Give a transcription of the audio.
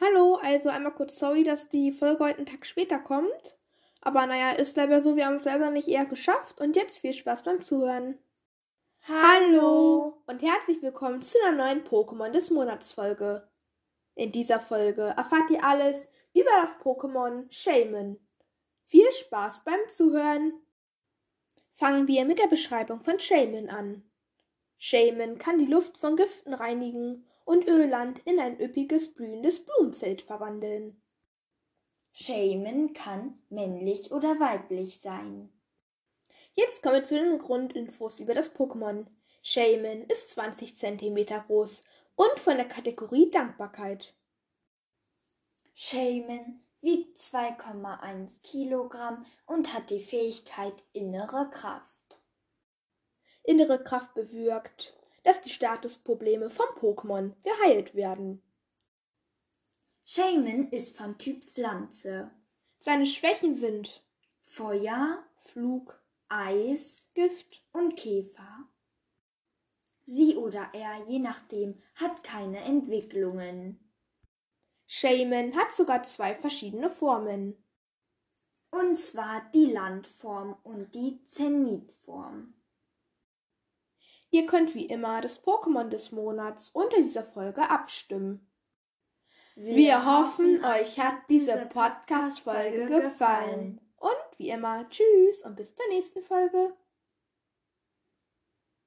Hallo, also einmal kurz sorry, dass die Folge heute einen Tag später kommt. Aber naja, ist leider so, wir haben es selber nicht eher geschafft. Und jetzt viel Spaß beim Zuhören. Hallo und herzlich willkommen zu einer neuen Pokémon des Monats Folge. In dieser Folge erfahrt ihr alles über das Pokémon Shaman. Viel Spaß beim Zuhören. Fangen wir mit der Beschreibung von Shaman an. Shaman kann die Luft von Giften reinigen und Öland in ein üppiges blühendes Blumenfeld verwandeln. Shaman kann männlich oder weiblich sein. Jetzt kommen wir zu den Grundinfos über das Pokémon. Shaman ist 20 cm groß und von der Kategorie Dankbarkeit. Shaman wiegt 2,1 Kilogramm und hat die Fähigkeit innere Kraft. Innere Kraft bewirkt, dass die Statusprobleme vom Pokémon geheilt werden. Shaman ist von Typ Pflanze. Seine Schwächen sind Feuer, Flug, Eis Gift und Käfer. Sie oder er, je nachdem, hat keine Entwicklungen. Shaman hat sogar zwei verschiedene Formen. Und zwar die Landform und die Zenitform. Ihr könnt wie immer das Pokémon des Monats unter dieser Folge abstimmen. Wir hoffen, euch hat diese Podcast-Folge gefallen. Und wie immer, tschüss und bis zur nächsten Folge.